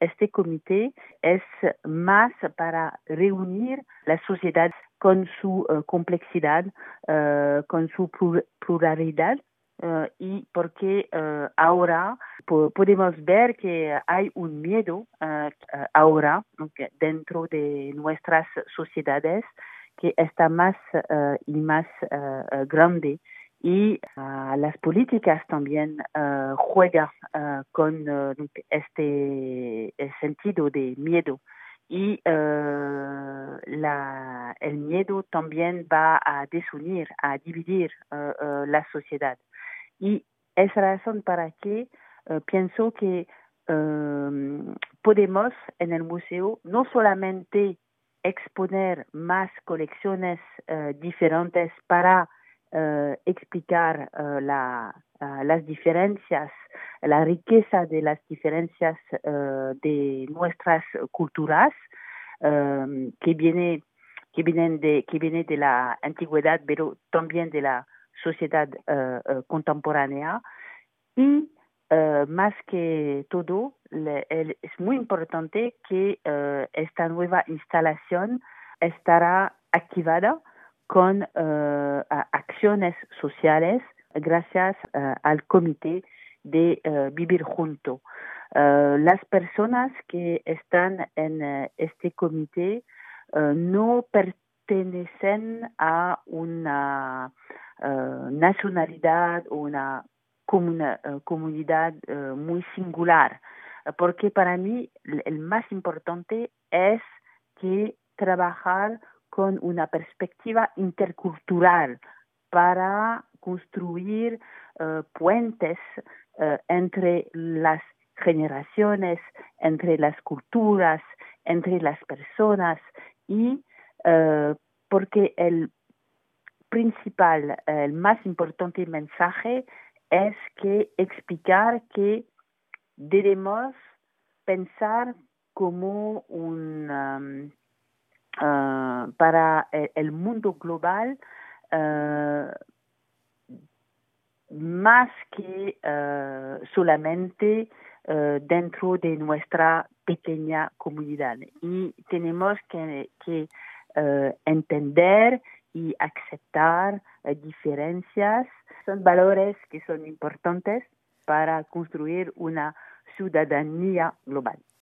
Este comité es más para reunir la sociedad con su uh, complejidad, uh, con su pluralidad Uh, y porque ahora po podemos ver que hay un miedo ahora dentro de nuestras sociedades que está más y más grande y las políticas también juegan con este sentido de miedo y la, el miedo también va a desunir, a dividir la sociedad. Y es razón para que uh, pienso que podemos en el museo no solamente exponer más colecciones uh, diferentes para uh, explicar la, las diferencias, la riqueza de las diferencias de nuestras culturas que viene que vienen de que viene de la antigüedad pero también de la sociedad contemporánea. Y más que todo le, es muy importante que esta nueva instalación estará activada con acciones sociales gracias al comité de vivir junto. las personas que están en este comité no pertenecen a una nacionalidad o una comunidad muy singular, porque para mí el más importante es que trabajar con una perspectiva intercultural para construir puentes entre las generaciones, entre las culturas, entre las personas y porque el principal, el más importante mensaje es que explicar que debemos pensar como un um, uh, para el mundo global uh, más que uh, solamente dentro de nuestra pequeña comunidad y tenemos que, que entender y aceptar eh, diferencias son valores que son importantes para construir una ciudadanía global.